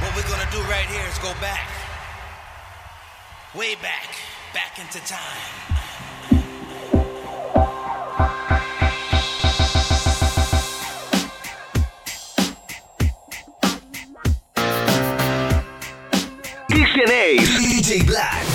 What we're gonna do right here is go back, way back, back into time. DJ Black.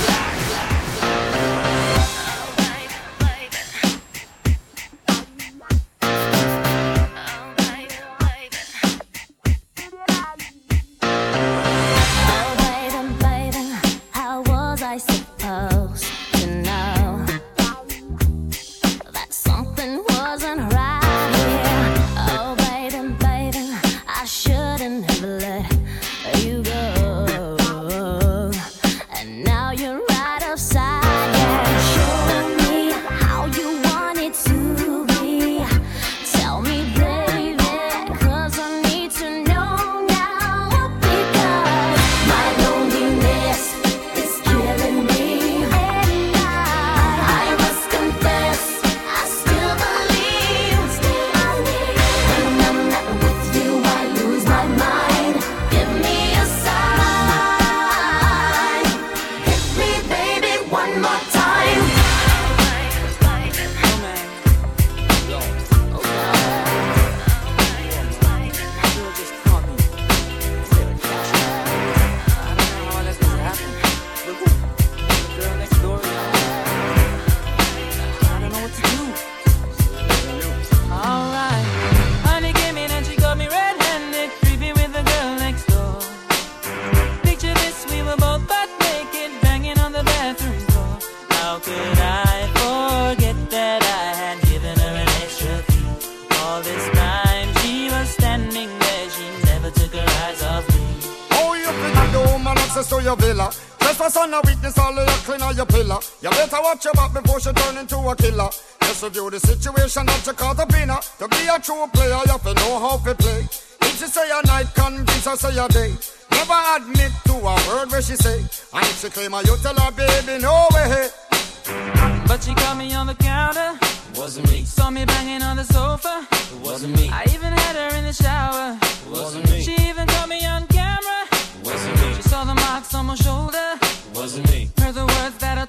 me. Saw me banging on the sofa. It wasn't me. I even had her in the shower. It wasn't me. She even caught me on camera. It wasn't me. She saw the marks on my shoulder. It wasn't me. Heard the words that I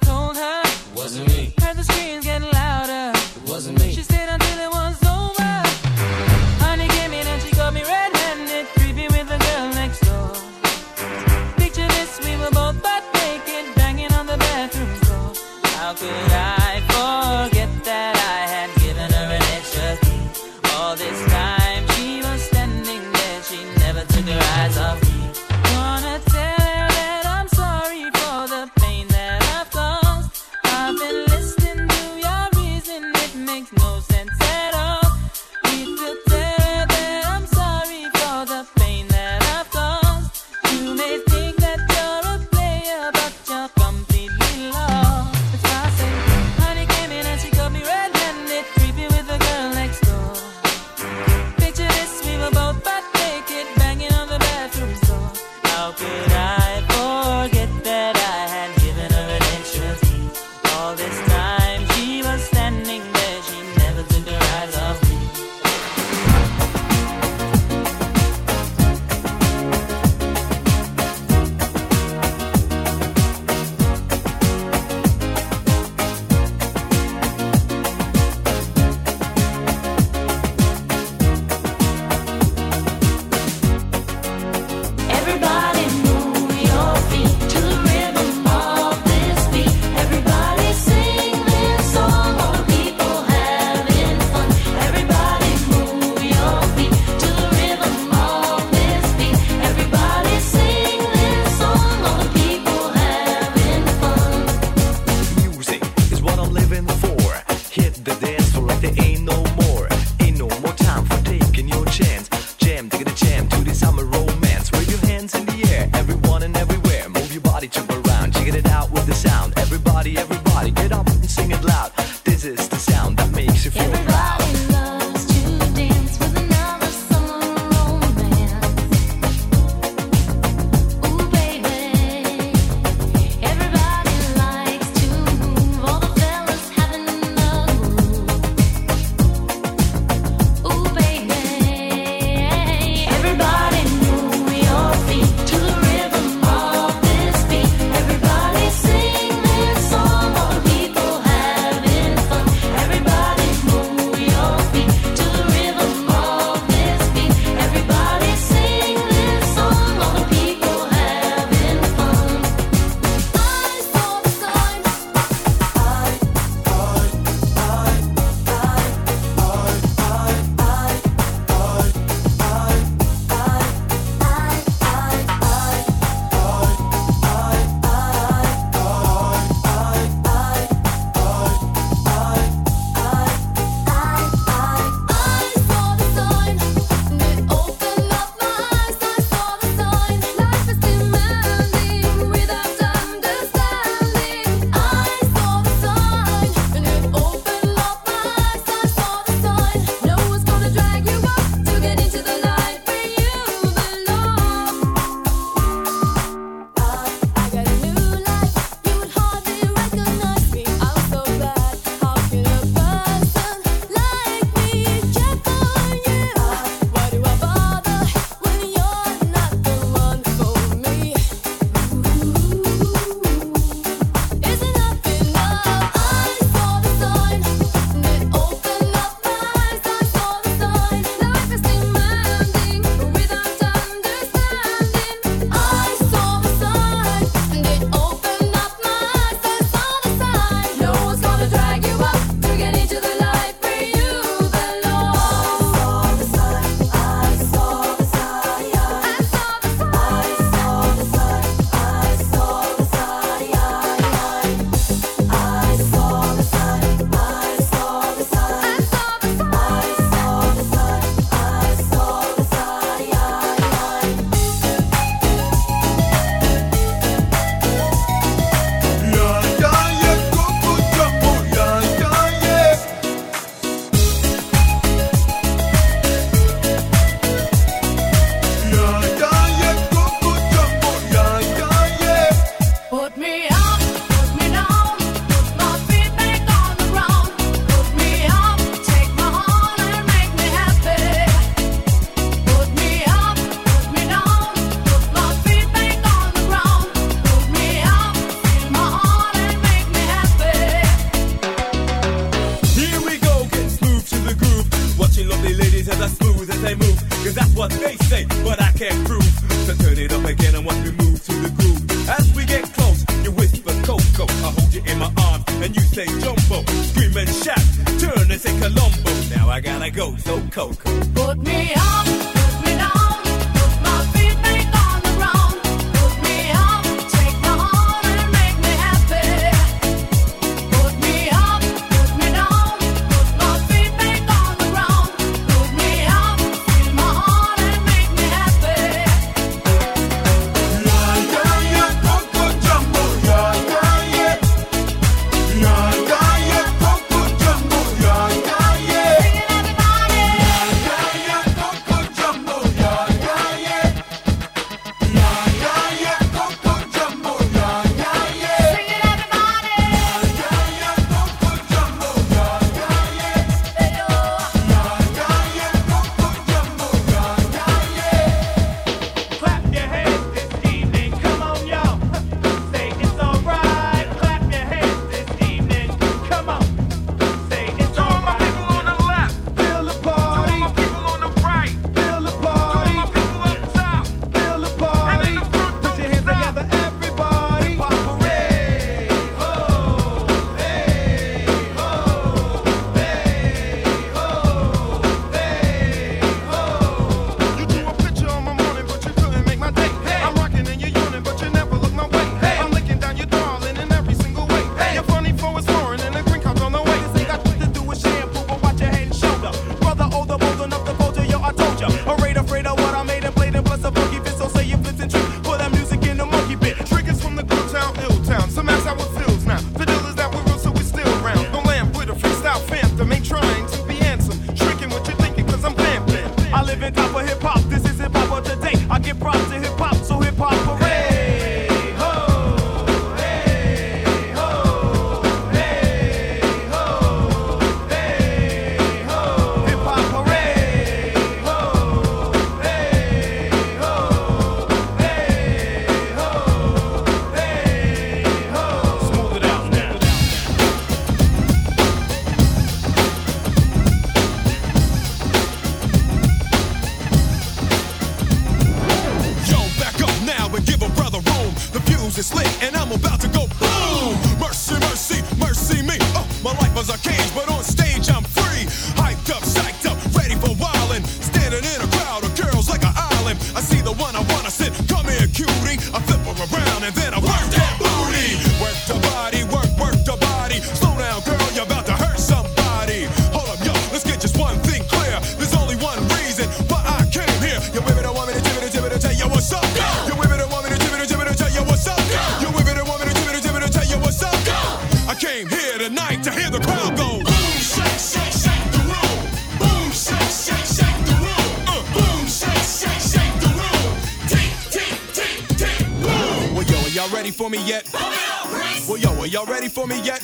for me yet?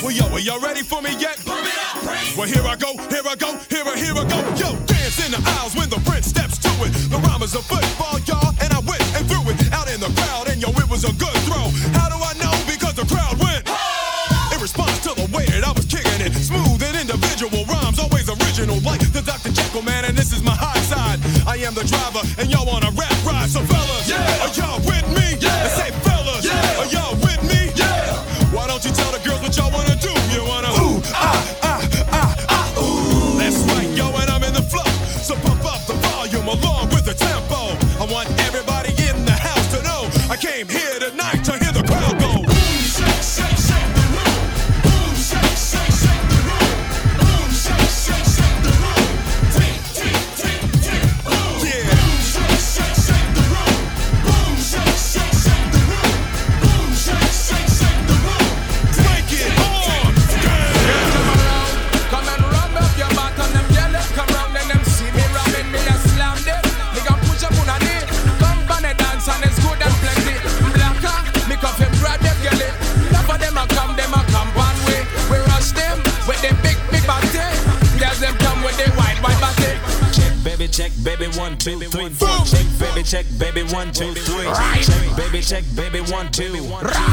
Well, yo, are y'all ready for me yet? two, three. Check, baby, check, baby, one, two.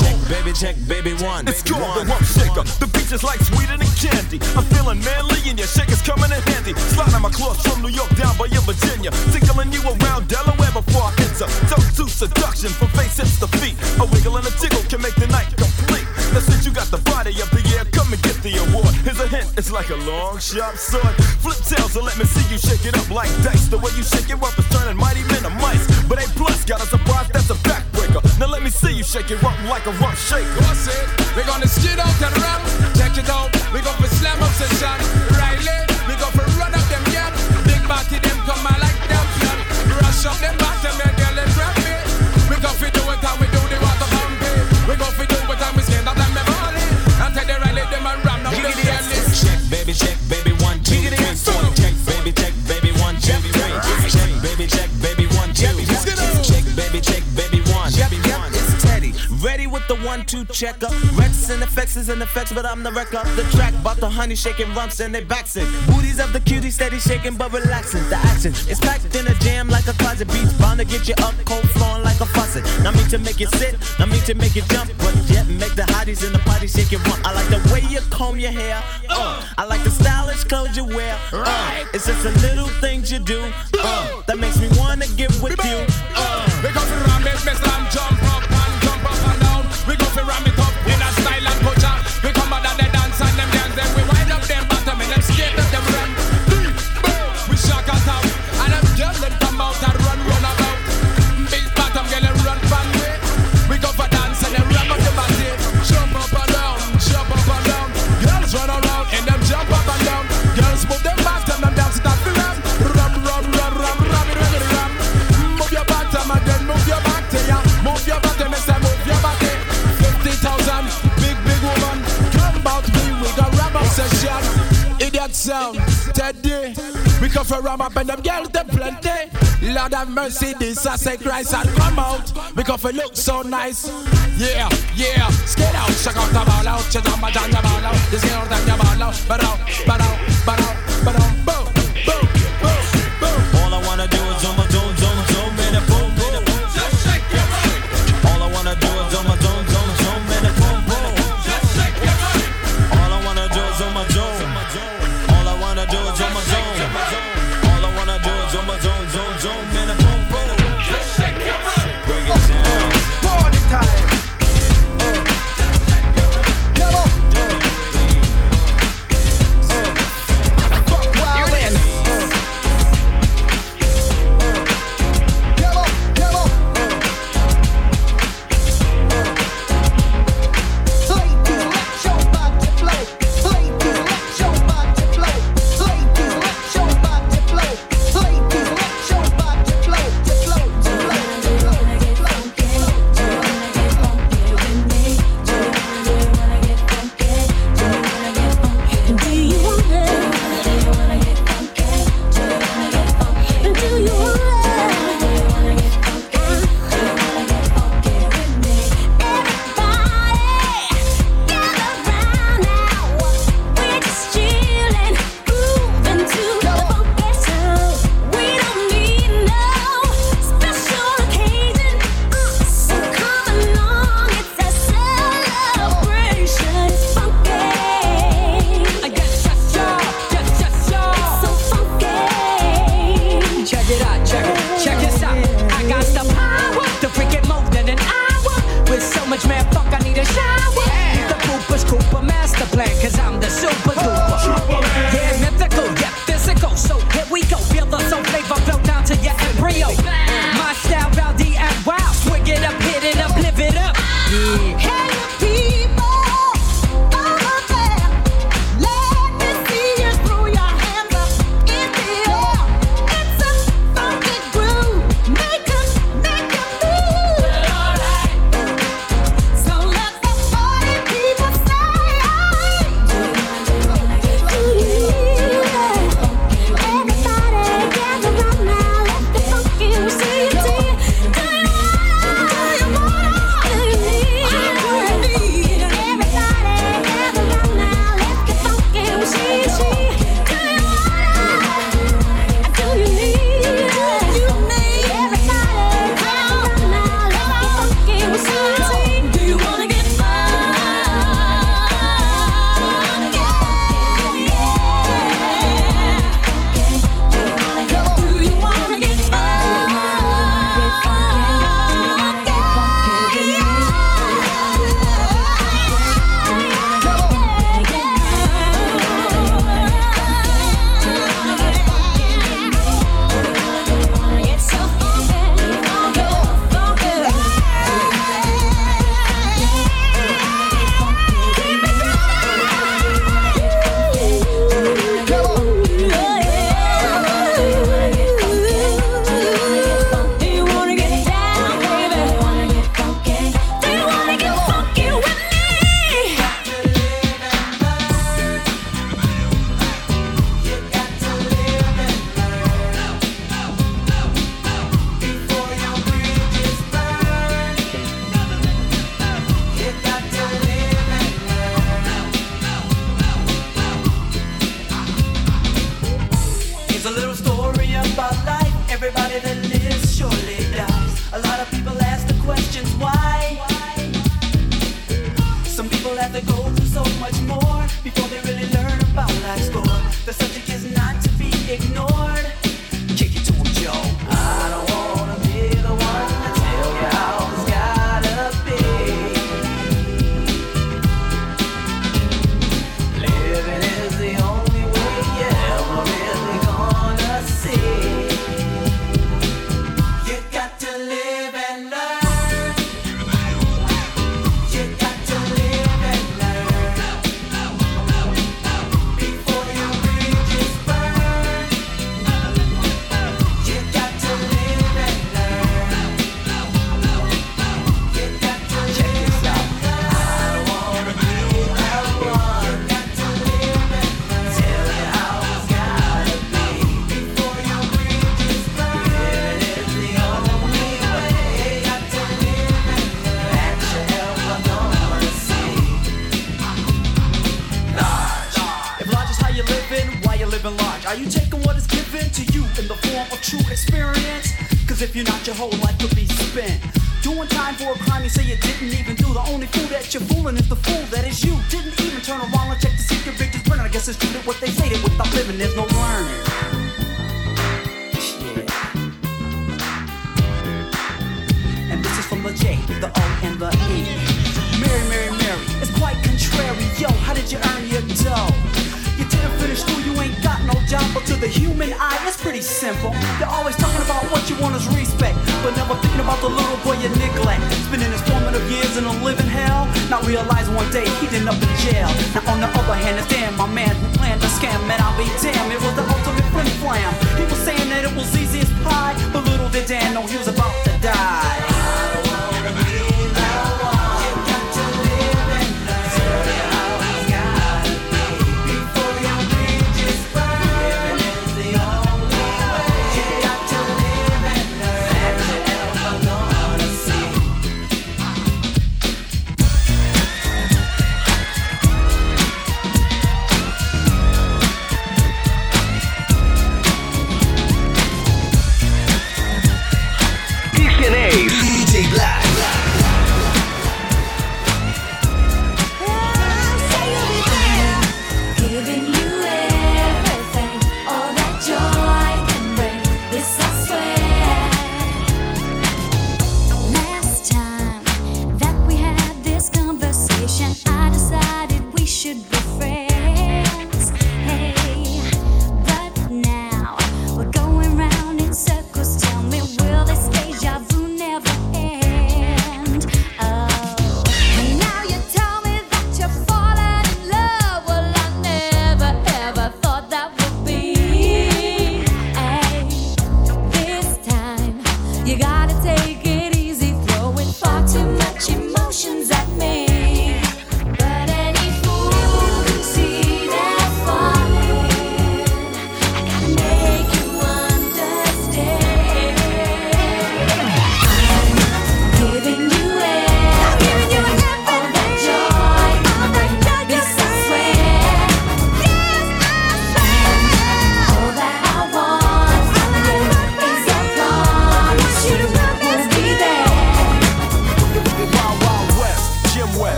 Check, baby, check, baby, one. It's cool, the one shaker. The beach is like sweeter than candy. I'm feeling manly, and your shaker's coming in handy. Sliding my claws from New York down by your Virginia. Tickling you around Delaware before I enter. So to seduction from face hips to feet. A wiggle and a tickle can make the night complete. Now since you got the body up the air, come and get the award hint, it's like a long, sharp sword. Flip tails and let me see you shake it up like dice. The way you shake it up is turning mighty men to mice. But A plus got a surprise that's a backbreaker. Now let me see you shake it up like a rough shaker. That's it. We're gonna skid out and ramp. Check it out. We go for slam up session. Riley, we go for run up them yet. Big body them come I like them. Rush up them bottom and girl and grab me. We go for checker. Wreckx-N-Effects is in effects, but I'm the wreck wrecker. The track, about the honey shaking rumps and they backs in. Booties of the cutie steady shaking but relaxing. The action is packed in a jam like a closet. Beats bound to get you up, cold flowing like a faucet. Not me to make you sit, not me to make you jump, but yet make the hotties in the party shake it rump. I like the way you comb your hair. Uh, I like the stylish clothes you wear. Uh, it's just the little things you do uh, that makes me wanna get with you. Uh, We go for ram it, me jump up Idiot sound, Teddy. We come for ram up and them girls them plenty. Lord have mercy, this I say Christ and come out. We come for look so nice. Yeah, yeah. Skate out, check out the ball out. Check out my ball out. This girl your ball out. But out, but out, but out, but out.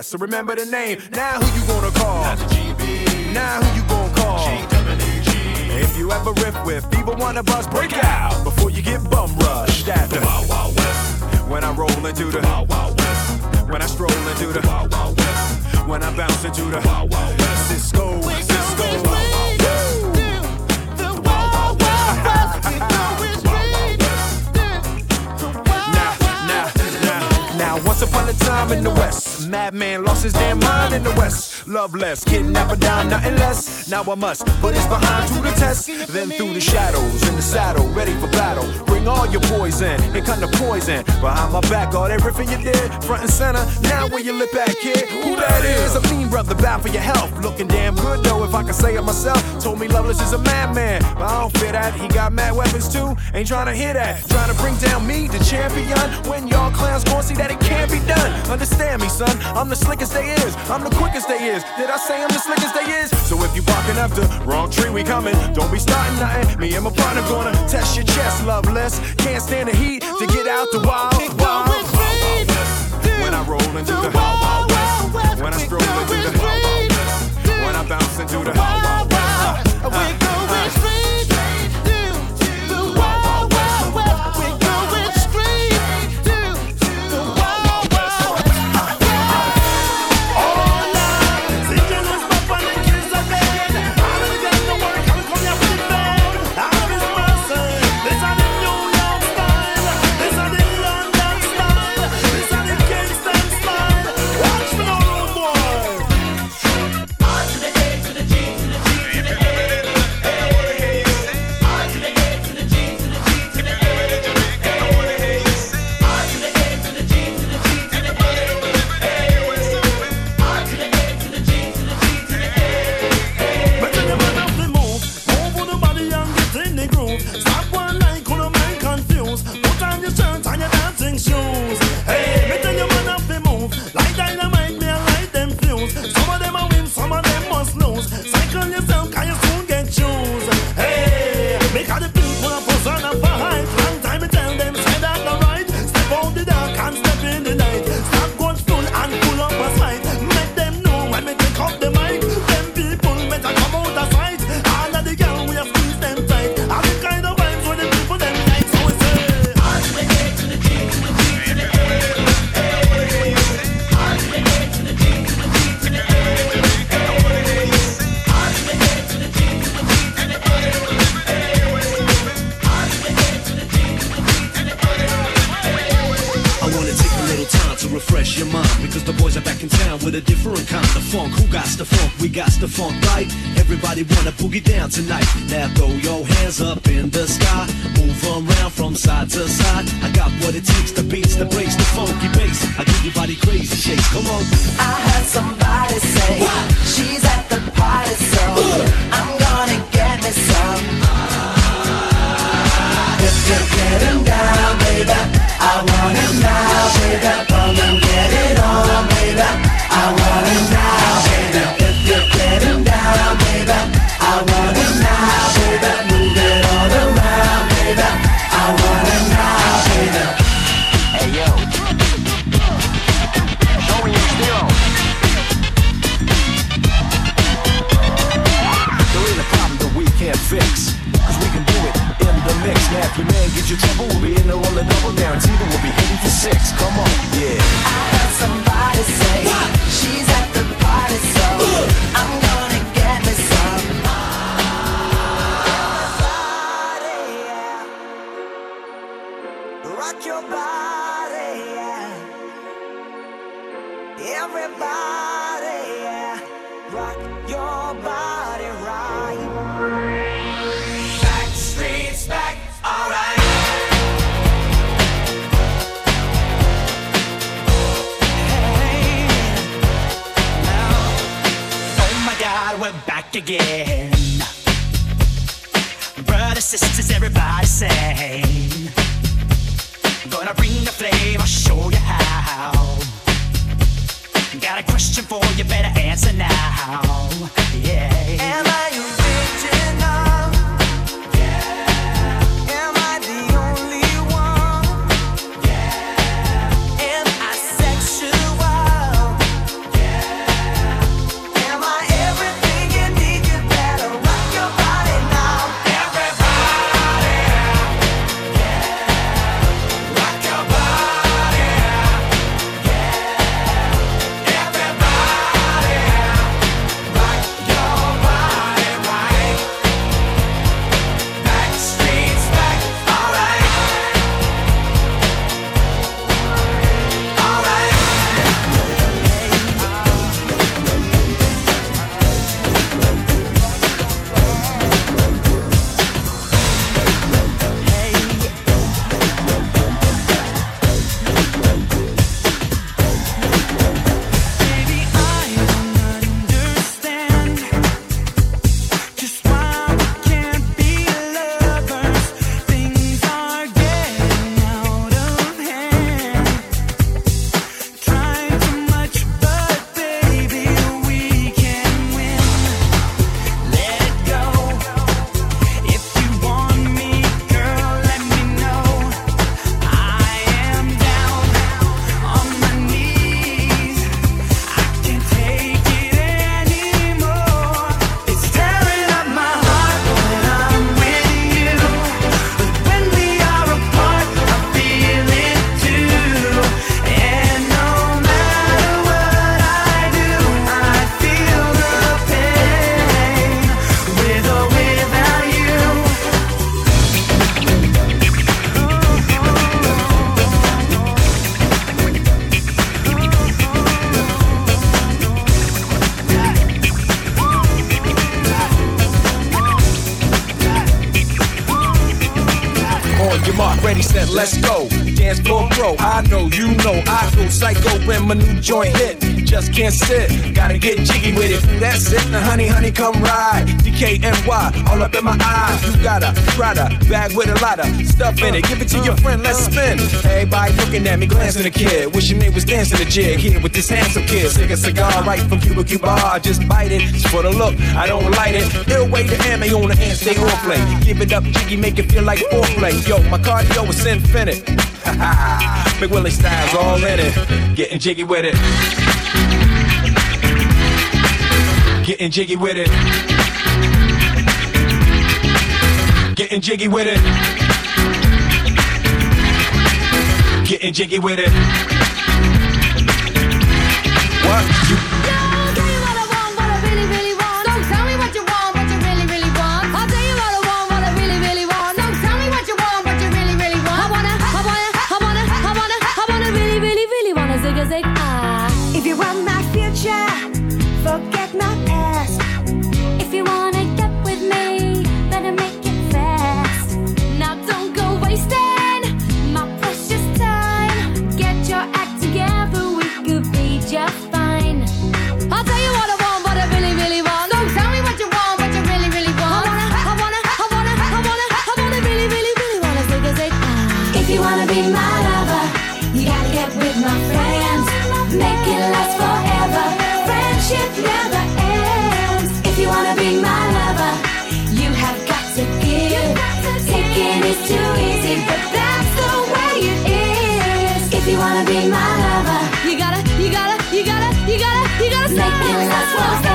Taming. So remember the name. Now who you gonna call? Now who you gonna call? If you ever riff with either one of us, break out before you get bum rushed at the Wild Wild West. When I roll into the Wild Wild West. When I stroll into the Wild Wild West. When I bounce into the Wild Wild West. Sisqo, Sisqo. Now, now, now, now, once upon a time in the West, madman lost his damn mind in the West. Loveless, kidnapper down, nothing less. Now I must put his behind to the test. Then through the shadows, in the saddle, ready for battle. Bring all your poison, and kind of poison. Behind my back, all that you did, front and center. Now where you lip at, kid? Who that is? A mean brother, bound for your health. Looking damn good though, if I can say it myself. Told me Loveless is a madman, but I don't fear that. He got mad weapons too. Ain't trying to hear that. Trying to bring down me, the champion. When y'all clowns gon' see that it can't be done. Understand me, son. I'm the slickest they is. I'm the quickest they is. Did I say I'm the slickest they is? So if you barking up the wrong tree, we coming. Don't be starting nothing. Me and my partner gonna test your chest, loveless. Can't stand the heat to get out the wild, wild, wild, wild west. When I roll into the wild, wild west. When I stroll into the wild, wild west. When I bounce into the wild, wild west. Uh, uh. in my eyes. You got a Prada bag with a lot of stuff in it. Give it to your friend, let's spin. Everybody looking at me, glancing at the kid. Wishing me was dancing the jig here with this handsome kid. Sick a cigar right from Cuba Cuba. I just bite it. It's for the look, I don't light it. Ill wait to ammo on the hand, stay all play. Give it up, jiggy, make it feel like foreplay. Yo, my cardio is infinite. Big Willie style's all in it. Getting jiggy with it. Getting jiggy with it. Getting jiggy with it. Getting jiggy with it. What? You too easy, but that's the way it is. If you wanna be my lover, you gotta, you gotta, you gotta, you gotta, you gotta make me love.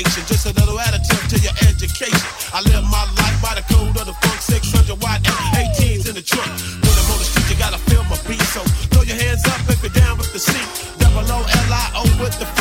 information. Just a little additive to your education. I live my life by the code of the funk, 600 watt M18s in the trunk. When I'm on the street, you gotta feel my beat. So throw your hands up if you're down with the seat. Double O L I O with the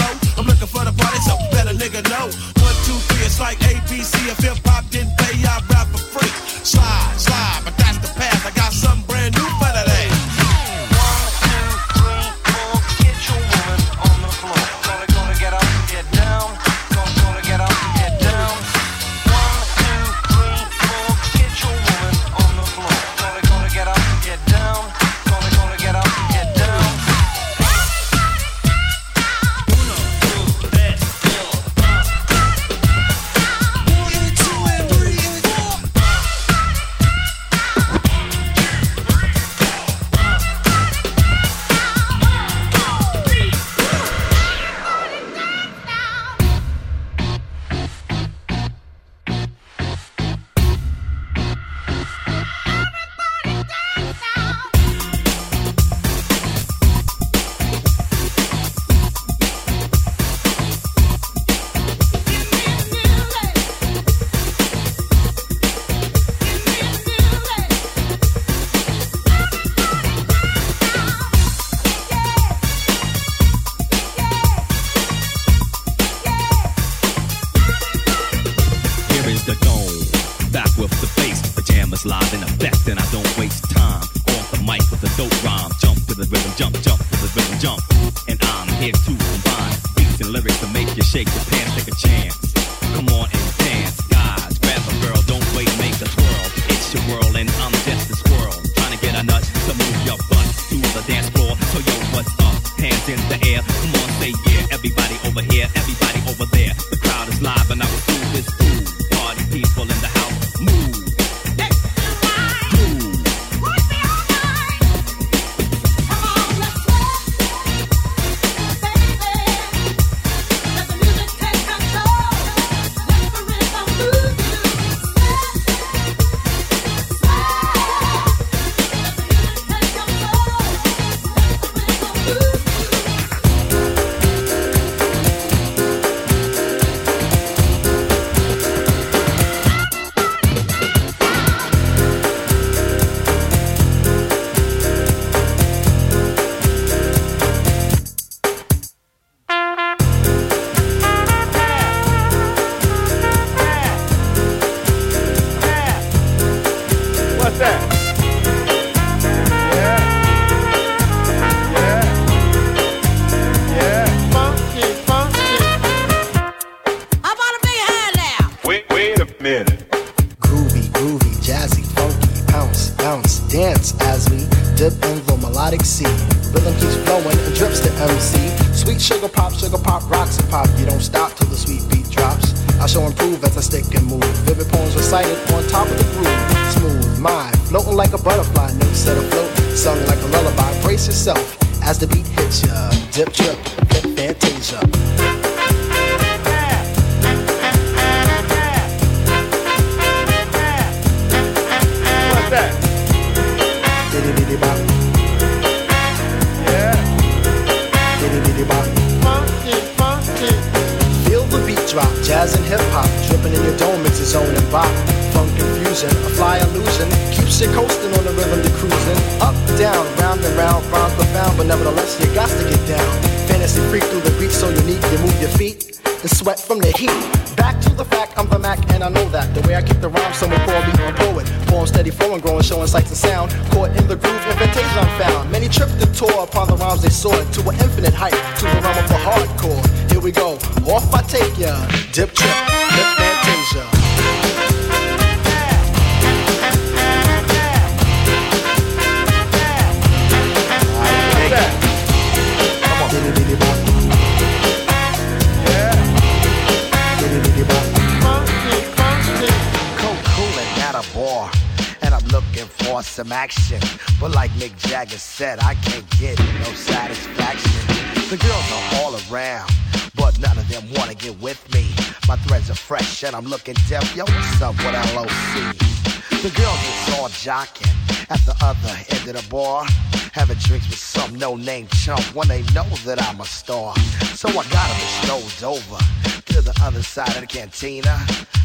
The girls was all jocking at the other end of the bar. Having drinks with some no-name chump when they know that I'm a star. So I got him strolled over to the other side of the cantina.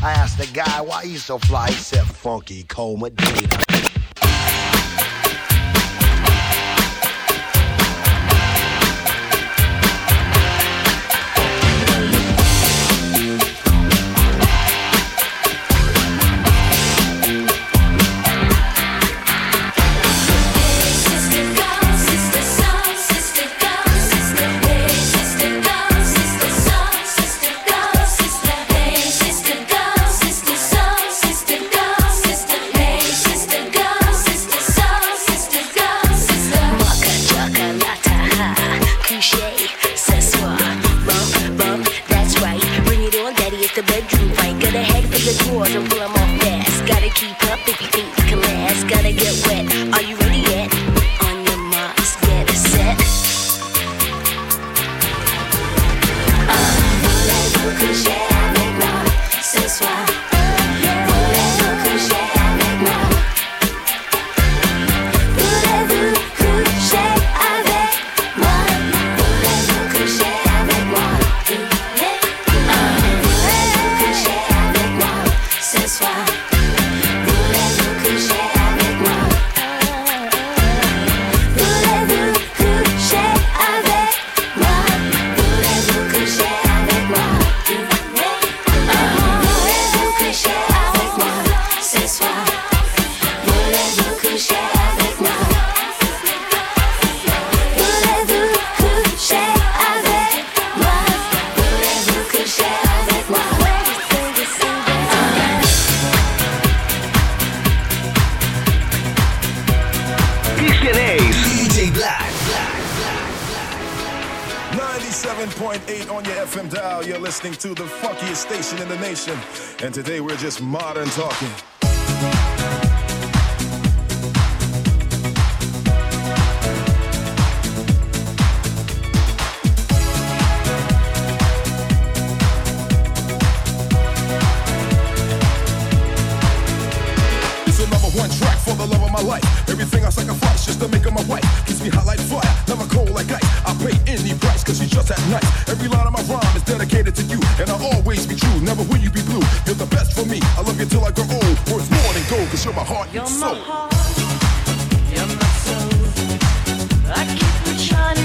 I asked the guy why he so fly. He said, Funky Cold just modern talking. my life. Everything I sacrifice just to make her my wife. Keeps me hot like fire, never cold like ice. I pay any price cause just at night. Every line of my rhyme is dedicated to you, and I'll always be true. Never will you be blue. You're the best for me. I love you till I grow old. Worth more than gold, cause you're my heart and soul. You're my heart. You're my soul. I keep on.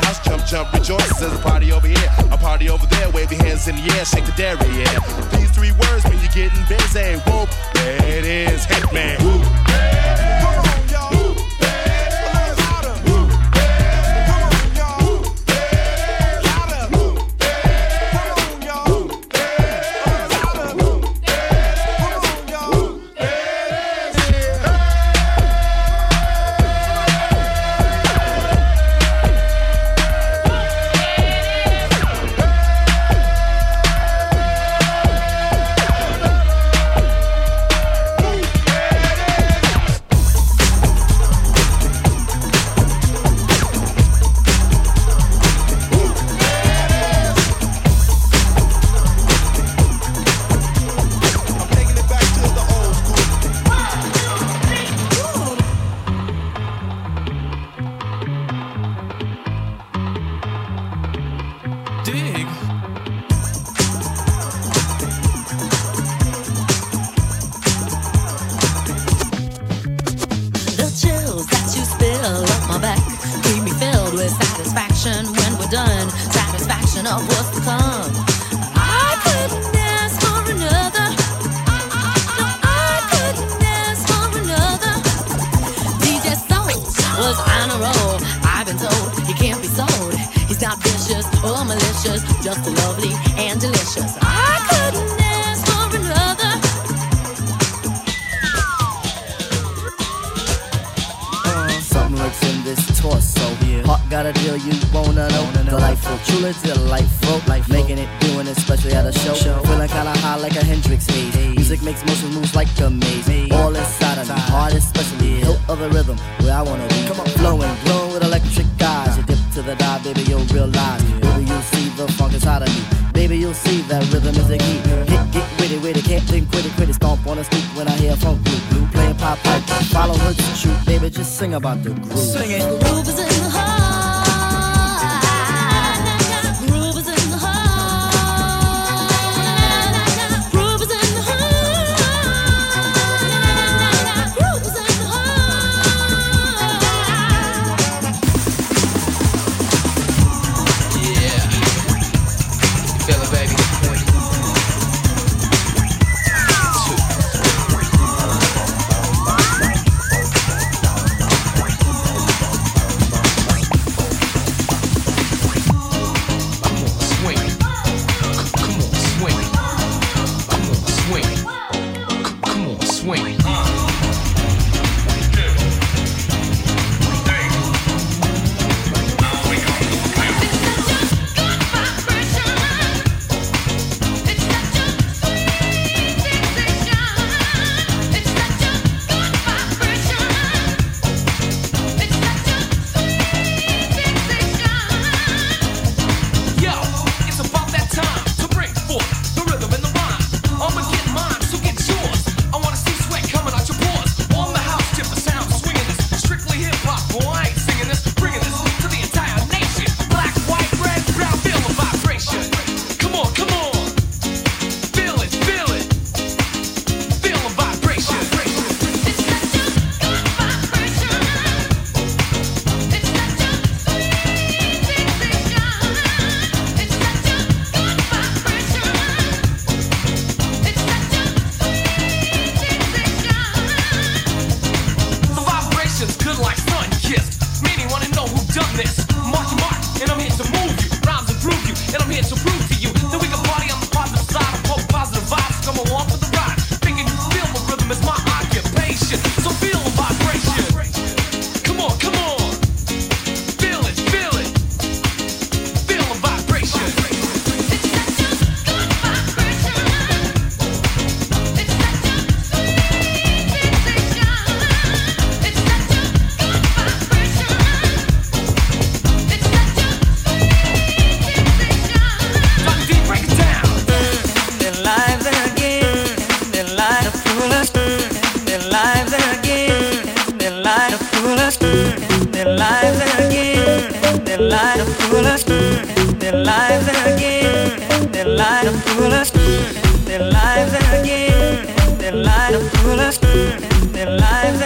the house, jump, jump, rejoice. There's a party over here, a party over there. Wave your hands in the air, shake the dairy, yeah. These three words mean you're getting busy. Whoop, that is Hitman. Whoop, come on, y'all. Their light up full of their lives again. Their lives are full of their lives